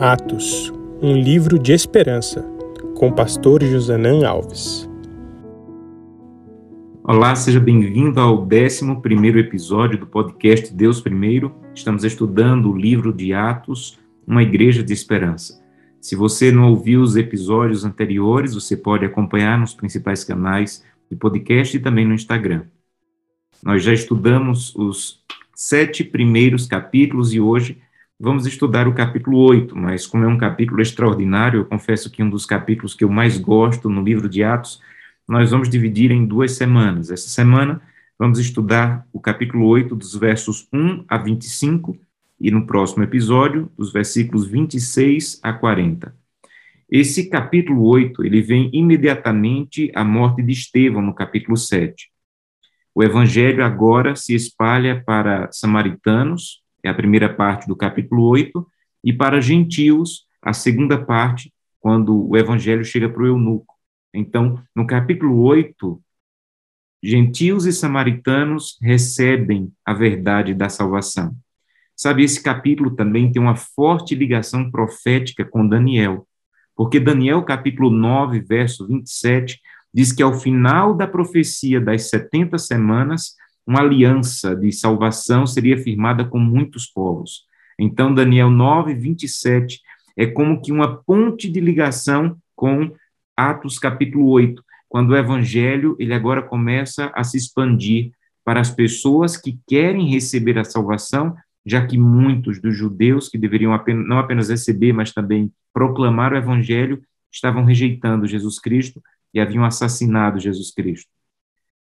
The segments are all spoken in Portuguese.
Atos, um livro de esperança, com pastor Josanã Alves. Olá, seja bem-vindo ao 11 episódio do podcast Deus Primeiro. Estamos estudando o livro de Atos, uma igreja de esperança. Se você não ouviu os episódios anteriores, você pode acompanhar nos principais canais de podcast e também no Instagram. Nós já estudamos os sete primeiros capítulos e hoje Vamos estudar o capítulo 8, mas como é um capítulo extraordinário, eu confesso que um dos capítulos que eu mais gosto no livro de Atos, nós vamos dividir em duas semanas. Essa semana vamos estudar o capítulo 8, dos versos 1 a 25, e no próximo episódio, dos versículos 26 a 40. Esse capítulo 8, ele vem imediatamente à morte de Estevão, no capítulo 7. O evangelho agora se espalha para samaritanos, é a primeira parte do capítulo 8, e para gentios, a segunda parte, quando o evangelho chega para o eunuco. Então, no capítulo 8, gentios e samaritanos recebem a verdade da salvação. Sabe, esse capítulo também tem uma forte ligação profética com Daniel, porque Daniel, capítulo 9, verso 27, diz que ao final da profecia das 70 semanas, uma aliança de salvação seria firmada com muitos povos. Então, Daniel 9, 27 é como que uma ponte de ligação com Atos capítulo 8, quando o evangelho ele agora começa a se expandir para as pessoas que querem receber a salvação, já que muitos dos judeus que deveriam apenas, não apenas receber, mas também proclamar o evangelho, estavam rejeitando Jesus Cristo e haviam assassinado Jesus Cristo.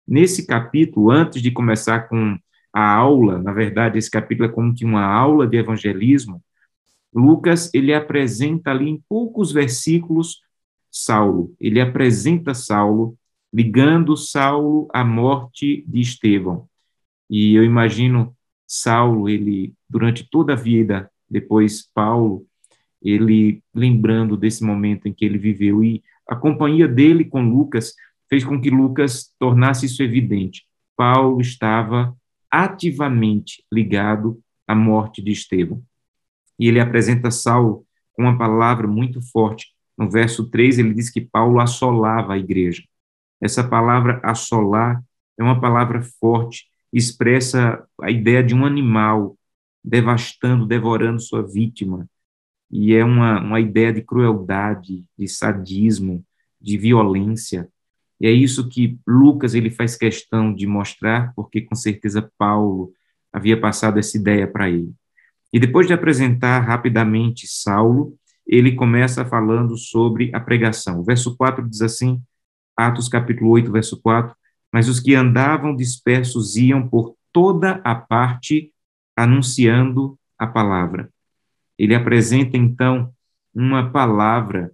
Nesse capítulo, antes de começar com a aula, na verdade, esse capítulo é como que uma aula de evangelismo, Lucas, ele apresenta ali em poucos versículos Saulo. Ele apresenta Saulo, ligando Saulo à morte de Estevão. E eu imagino Saulo, ele, durante toda a vida, depois Paulo, ele lembrando desse momento em que ele viveu. E a companhia dele com Lucas fez com que Lucas tornasse isso evidente. Paulo estava ativamente ligado à morte de Estevão. E ele apresenta Saulo com uma palavra muito forte. No verso 3, ele diz que Paulo assolava a igreja. Essa palavra assolar é uma palavra forte, expressa a ideia de um animal devastando, devorando sua vítima. E é uma, uma ideia de crueldade, de sadismo, de violência. E é isso que Lucas ele faz questão de mostrar, porque com certeza Paulo havia passado essa ideia para ele. E depois de apresentar rapidamente Saulo, ele começa falando sobre a pregação. O verso 4 diz assim, Atos capítulo 8, verso 4, mas os que andavam dispersos iam por toda a parte anunciando a palavra. Ele apresenta então uma palavra,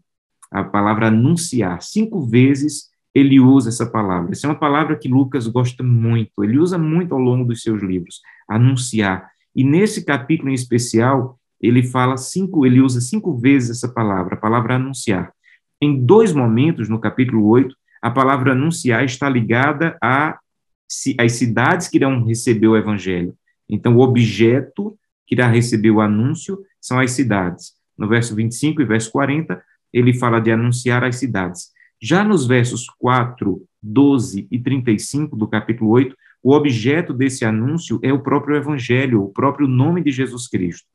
a palavra anunciar. Cinco vezes ele usa essa palavra. Essa é uma palavra que Lucas gosta muito, ele usa muito ao longo dos seus livros, anunciar. E nesse capítulo em especial, ele fala cinco, ele usa cinco vezes essa palavra, a palavra anunciar. Em dois momentos, no capítulo 8, a palavra anunciar está ligada a, às cidades que irão receber o evangelho. Então, o objeto que irá receber o anúncio são as cidades. No verso 25 e verso 40, ele fala de anunciar as cidades. Já nos versos 4, 12 e 35 do capítulo 8, o objeto desse anúncio é o próprio evangelho, o próprio nome de Jesus Cristo.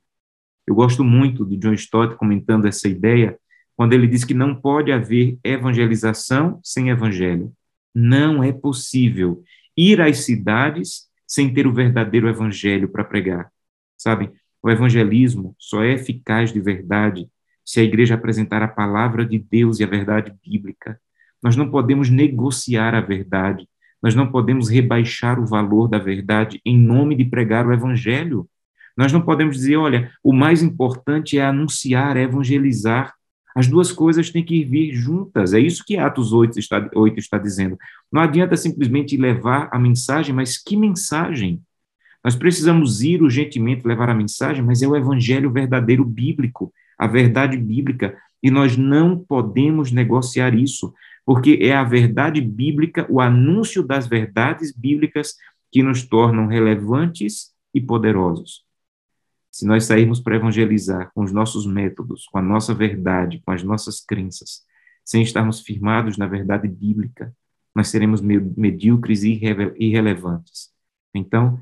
Eu gosto muito de John Stott comentando essa ideia, quando ele diz que não pode haver evangelização sem evangelho. Não é possível ir às cidades sem ter o verdadeiro evangelho para pregar. Sabe, o evangelismo só é eficaz de verdade se a igreja apresentar a palavra de Deus e a verdade bíblica. Nós não podemos negociar a verdade, nós não podemos rebaixar o valor da verdade em nome de pregar o evangelho. Nós não podemos dizer, olha, o mais importante é anunciar, é evangelizar. As duas coisas têm que vir juntas. É isso que Atos 8 está, 8 está dizendo. Não adianta simplesmente levar a mensagem, mas que mensagem? Nós precisamos ir urgentemente levar a mensagem, mas é o evangelho verdadeiro bíblico a verdade bíblica, e nós não podemos negociar isso, porque é a verdade bíblica, o anúncio das verdades bíblicas que nos tornam relevantes e poderosos. se nós sairmos para evangelizar com os nossos métodos, com a nossa verdade, com as nossas crenças, sem estarmos firmados na verdade bíblica, nós seremos medíocres e irrelevantes. Então,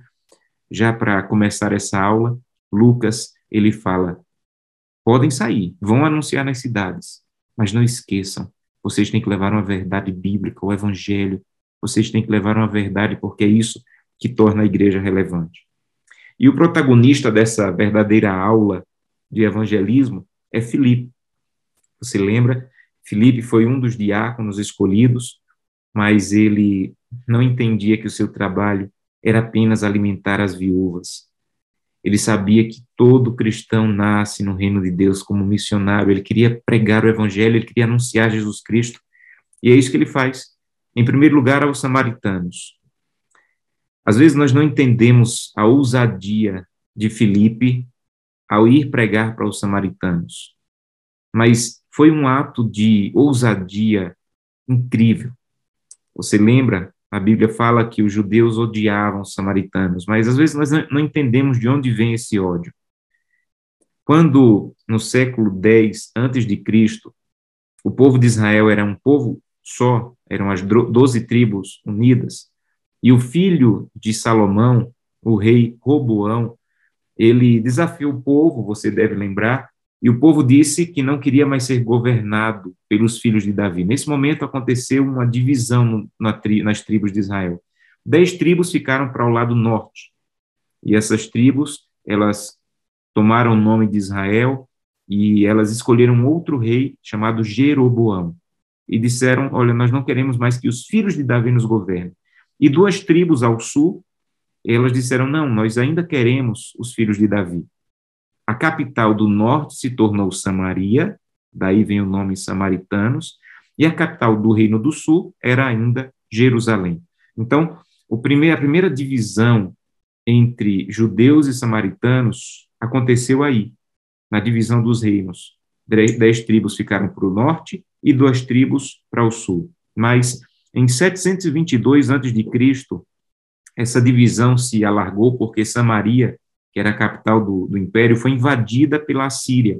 já para começar essa aula, Lucas, ele fala: podem sair, vão anunciar nas cidades, mas não esqueçam, vocês têm que levar uma verdade bíblica, o evangelho, vocês têm que levar uma verdade, porque é isso que torna a igreja relevante. E o protagonista dessa verdadeira aula de evangelismo é Filipe. Você lembra? Filipe foi um dos diáconos escolhidos, mas ele não entendia que o seu trabalho era apenas alimentar as viúvas. Ele sabia que todo cristão nasce no reino de Deus como missionário, ele queria pregar o evangelho, ele queria anunciar Jesus Cristo, e é isso que ele faz. Em primeiro lugar, aos samaritanos. Às vezes nós não entendemos a ousadia de Filipe ao ir pregar para os samaritanos, mas foi um ato de ousadia incrível. Você lembra? A Bíblia fala que os judeus odiavam os samaritanos, mas às vezes nós não entendemos de onde vem esse ódio. Quando no século X antes de Cristo, o povo de Israel era um povo só, eram as doze tribos unidas, e o filho de Salomão, o rei Roboão, ele desafiou o povo, você deve lembrar, e o povo disse que não queria mais ser governado pelos filhos de Davi. Nesse momento aconteceu uma divisão nas tribos de Israel. Dez tribos ficaram para o lado norte, e essas tribos, elas tomaram o nome de Israel e elas escolheram outro rei chamado Jeroboão. E disseram: Olha, nós não queremos mais que os filhos de Davi nos governem. E duas tribos ao sul, elas disseram: não, nós ainda queremos os filhos de Davi. A capital do norte se tornou Samaria, daí vem o nome Samaritanos, e a capital do reino do sul era ainda Jerusalém. Então, a primeira divisão entre judeus e samaritanos aconteceu aí, na divisão dos reinos. Dez tribos ficaram para o norte e duas tribos para o sul. Mas em 722 a.C., essa divisão se alargou porque Samaria, que era a capital do, do império, foi invadida pela Síria.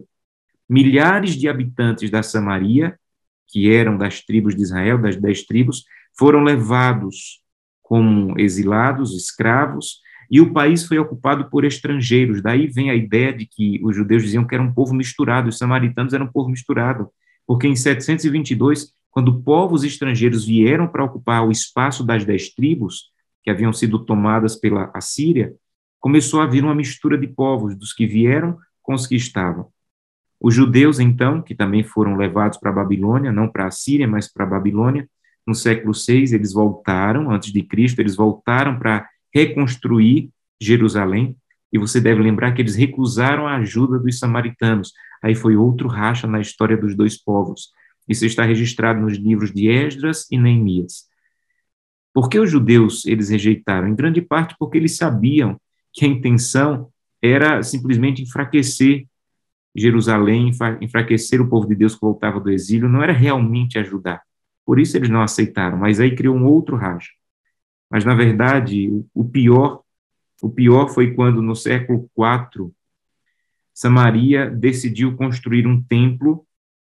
Milhares de habitantes da Samaria, que eram das tribos de Israel, das dez tribos, foram levados como exilados, escravos, e o país foi ocupado por estrangeiros. Daí vem a ideia de que os judeus diziam que era um povo misturado, os samaritanos eram um povo misturado, porque em 722 quando povos estrangeiros vieram para ocupar o espaço das dez tribos, que haviam sido tomadas pela Assíria, começou a haver uma mistura de povos, dos que vieram com os que estavam. Os judeus, então, que também foram levados para a Babilônia, não para a Síria, mas para a Babilônia, no século VI, eles voltaram, antes de Cristo, eles voltaram para reconstruir Jerusalém, e você deve lembrar que eles recusaram a ajuda dos samaritanos. Aí foi outro racha na história dos dois povos. Isso está registrado nos livros de Esdras e Neemias. Por que os judeus eles rejeitaram? Em grande parte porque eles sabiam que a intenção era simplesmente enfraquecer Jerusalém, enfraquecer o povo de Deus que voltava do exílio, não era realmente ajudar. Por isso eles não aceitaram, mas aí criou um outro racha. Mas na verdade, o pior, o pior foi quando no século IV Samaria decidiu construir um templo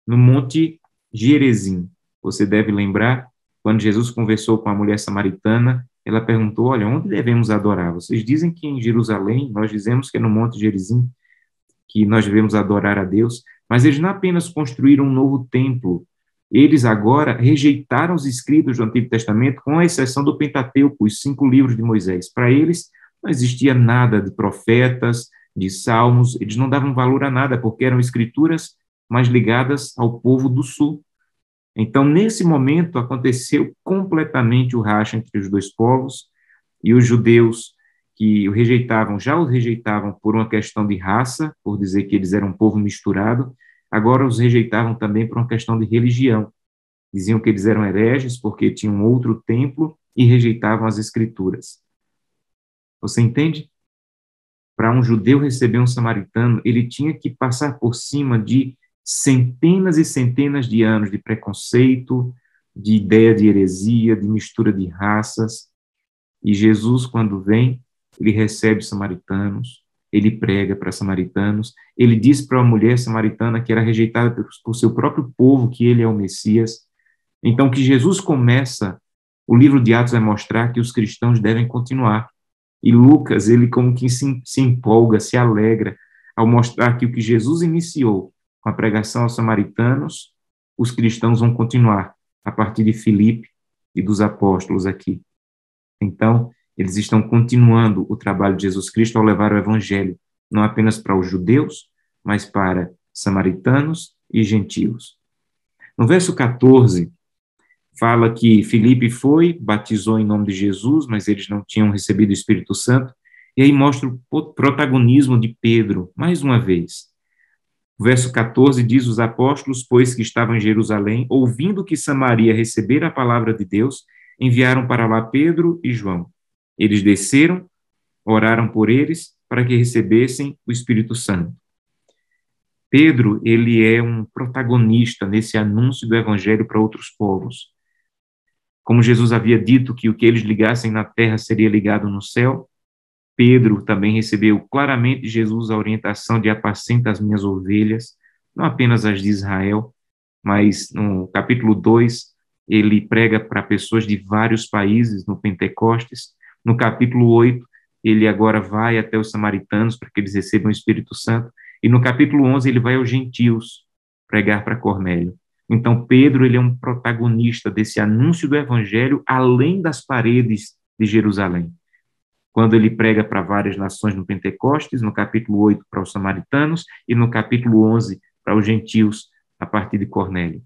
no Monte Gerezim. Você deve lembrar, quando Jesus conversou com a mulher samaritana, ela perguntou: Olha, onde devemos adorar? Vocês dizem que em Jerusalém, nós dizemos que é no Monte Gerizim que nós devemos adorar a Deus, mas eles não apenas construíram um novo templo, eles agora rejeitaram os escritos do Antigo Testamento, com exceção do Pentateuco, os cinco livros de Moisés. Para eles, não existia nada de profetas, de salmos, eles não davam valor a nada, porque eram escrituras mais ligadas ao povo do sul. Então, nesse momento, aconteceu completamente o racha entre os dois povos, e os judeus que o rejeitavam, já os rejeitavam por uma questão de raça, por dizer que eles eram um povo misturado, agora os rejeitavam também por uma questão de religião. Diziam que eles eram hereges porque tinham outro templo e rejeitavam as escrituras. Você entende? Para um judeu receber um samaritano, ele tinha que passar por cima de centenas e centenas de anos de preconceito, de ideia de heresia, de mistura de raças. E Jesus, quando vem, ele recebe samaritanos, ele prega para samaritanos, ele diz para uma mulher samaritana que era rejeitada por, por seu próprio povo que ele é o Messias. Então, que Jesus começa, o livro de Atos vai mostrar que os cristãos devem continuar. E Lucas, ele como que se, se empolga, se alegra ao mostrar que o que Jesus iniciou com a pregação aos samaritanos, os cristãos vão continuar a partir de Filipe e dos apóstolos aqui. Então, eles estão continuando o trabalho de Jesus Cristo ao levar o evangelho, não apenas para os judeus, mas para samaritanos e gentios. No verso 14, fala que Filipe foi, batizou em nome de Jesus, mas eles não tinham recebido o Espírito Santo, e aí mostra o protagonismo de Pedro, mais uma vez. O verso 14 diz: Os apóstolos, pois que estavam em Jerusalém, ouvindo que Samaria recebera a palavra de Deus, enviaram para lá Pedro e João. Eles desceram, oraram por eles para que recebessem o Espírito Santo. Pedro, ele é um protagonista nesse anúncio do evangelho para outros povos. Como Jesus havia dito que o que eles ligassem na terra seria ligado no céu, Pedro também recebeu claramente de Jesus a orientação de apacenta as minhas ovelhas, não apenas as de Israel, mas no capítulo 2, ele prega para pessoas de vários países no Pentecostes, no capítulo 8, ele agora vai até os samaritanos para que eles recebam o Espírito Santo. E no capítulo 11, ele vai aos gentios pregar para Cornélio. Então, Pedro ele é um protagonista desse anúncio do evangelho além das paredes de Jerusalém. Quando ele prega para várias nações no Pentecostes, no capítulo 8 para os samaritanos e no capítulo 11 para os gentios, a partir de Cornélio.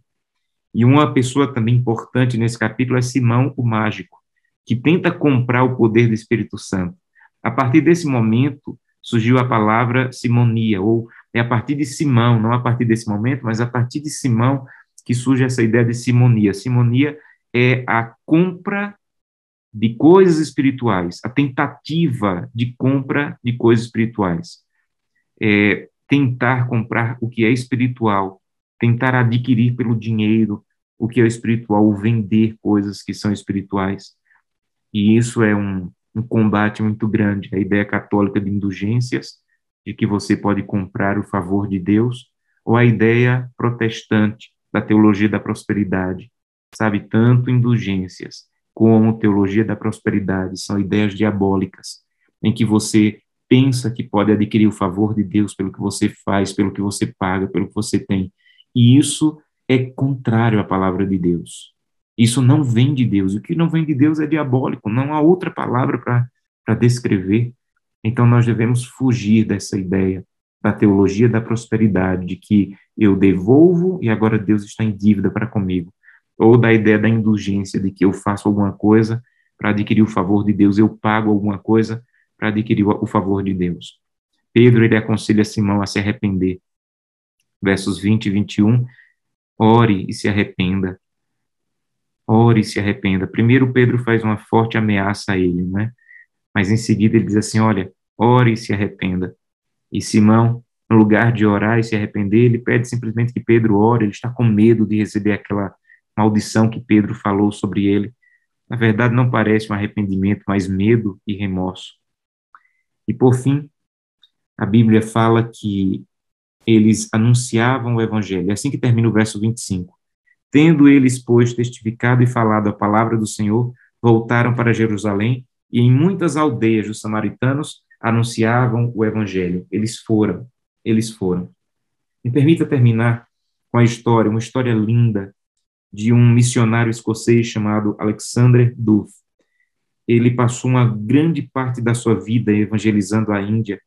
E uma pessoa também importante nesse capítulo é Simão, o mágico que tenta comprar o poder do Espírito Santo. A partir desse momento surgiu a palavra simonia, ou é a partir de Simão, não a partir desse momento, mas a partir de Simão que surge essa ideia de simonia. Simonia é a compra de coisas espirituais, a tentativa de compra de coisas espirituais. É tentar comprar o que é espiritual, tentar adquirir pelo dinheiro o que é espiritual, ou vender coisas que são espirituais. E isso é um, um combate muito grande. A ideia católica de indulgências, de que você pode comprar o favor de Deus, ou a ideia protestante da teologia da prosperidade. Sabe, tanto indulgências como teologia da prosperidade são ideias diabólicas, em que você pensa que pode adquirir o favor de Deus pelo que você faz, pelo que você paga, pelo que você tem. E isso é contrário à palavra de Deus. Isso não vem de Deus. O que não vem de Deus é diabólico. Não há outra palavra para descrever. Então, nós devemos fugir dessa ideia da teologia da prosperidade, de que eu devolvo e agora Deus está em dívida para comigo. Ou da ideia da indulgência, de que eu faço alguma coisa para adquirir o favor de Deus, eu pago alguma coisa para adquirir o favor de Deus. Pedro, ele aconselha Simão a se arrepender. Versos 20 e 21, ore e se arrependa ore e se arrependa. Primeiro Pedro faz uma forte ameaça a ele, né? Mas em seguida ele diz assim, olha, ore e se arrependa. E Simão, no lugar de orar e se arrepender, ele pede simplesmente que Pedro ore, ele está com medo de receber aquela maldição que Pedro falou sobre ele. Na verdade, não parece um arrependimento, mas medo e remorso. E por fim, a Bíblia fala que eles anunciavam o evangelho. É assim que termina o verso 25. Tendo eles, pois, testificado e falado a palavra do Senhor, voltaram para Jerusalém e em muitas aldeias dos samaritanos anunciavam o evangelho. Eles foram, eles foram. Me permita terminar com a história, uma história linda de um missionário escocês chamado Alexander Duff. Ele passou uma grande parte da sua vida evangelizando a Índia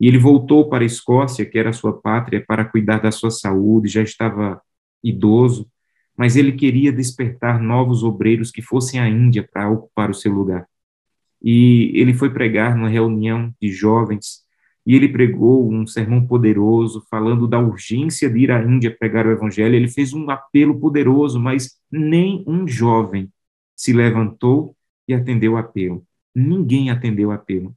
e ele voltou para a Escócia, que era sua pátria, para cuidar da sua saúde, já estava idoso, mas ele queria despertar novos obreiros que fossem à Índia para ocupar o seu lugar. E ele foi pregar numa reunião de jovens e ele pregou um sermão poderoso falando da urgência de ir à Índia pregar o evangelho. Ele fez um apelo poderoso, mas nem um jovem se levantou e atendeu o apelo. Ninguém atendeu o apelo.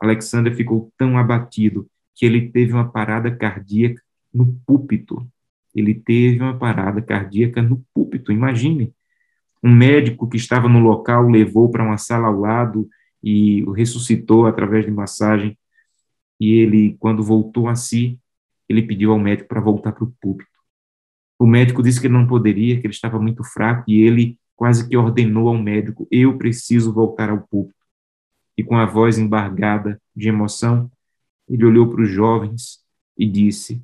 Alexander ficou tão abatido que ele teve uma parada cardíaca no púlpito ele teve uma parada cardíaca no púlpito, imagine. Um médico que estava no local levou para uma sala ao lado e o ressuscitou através de massagem. E ele, quando voltou a si, ele pediu ao médico para voltar para o púlpito. O médico disse que ele não poderia, que ele estava muito fraco, e ele quase que ordenou ao médico: Eu preciso voltar ao púlpito. E com a voz embargada de emoção, ele olhou para os jovens e disse: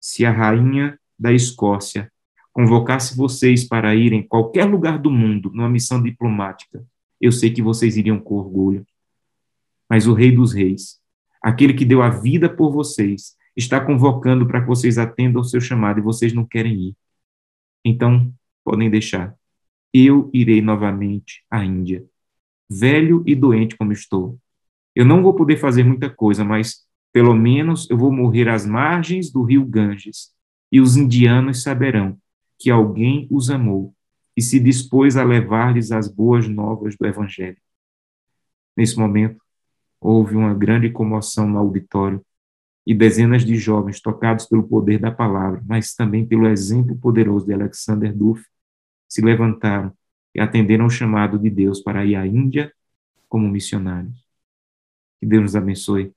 Se a rainha da Escócia convocasse vocês para ir em qualquer lugar do mundo numa missão diplomática, eu sei que vocês iriam com orgulho. Mas o Rei dos Reis, aquele que deu a vida por vocês, está convocando para que vocês atendam o seu chamado e vocês não querem ir. Então, podem deixar. Eu irei novamente à Índia, velho e doente como estou. Eu não vou poder fazer muita coisa, mas pelo menos eu vou morrer às margens do rio Ganges, e os indianos saberão que alguém os amou e se dispôs a levar-lhes as boas novas do Evangelho. Nesse momento, houve uma grande comoção no auditório e dezenas de jovens, tocados pelo poder da palavra, mas também pelo exemplo poderoso de Alexander Duff, se levantaram e atenderam ao chamado de Deus para ir à Índia como missionários. Que Deus nos abençoe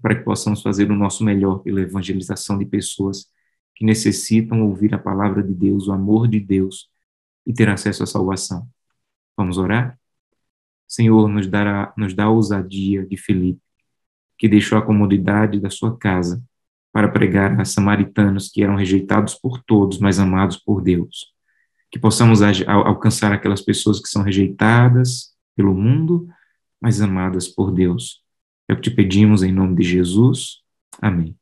para que possamos fazer o nosso melhor pela evangelização de pessoas que necessitam ouvir a palavra de Deus, o amor de Deus e ter acesso à salvação. Vamos orar? Senhor, nos, dará, nos dá a ousadia de Felipe, que deixou a comodidade da sua casa para pregar a samaritanos que eram rejeitados por todos, mas amados por Deus. Que possamos alcançar aquelas pessoas que são rejeitadas pelo mundo, mas amadas por Deus. É o que te pedimos em nome de Jesus. Amém.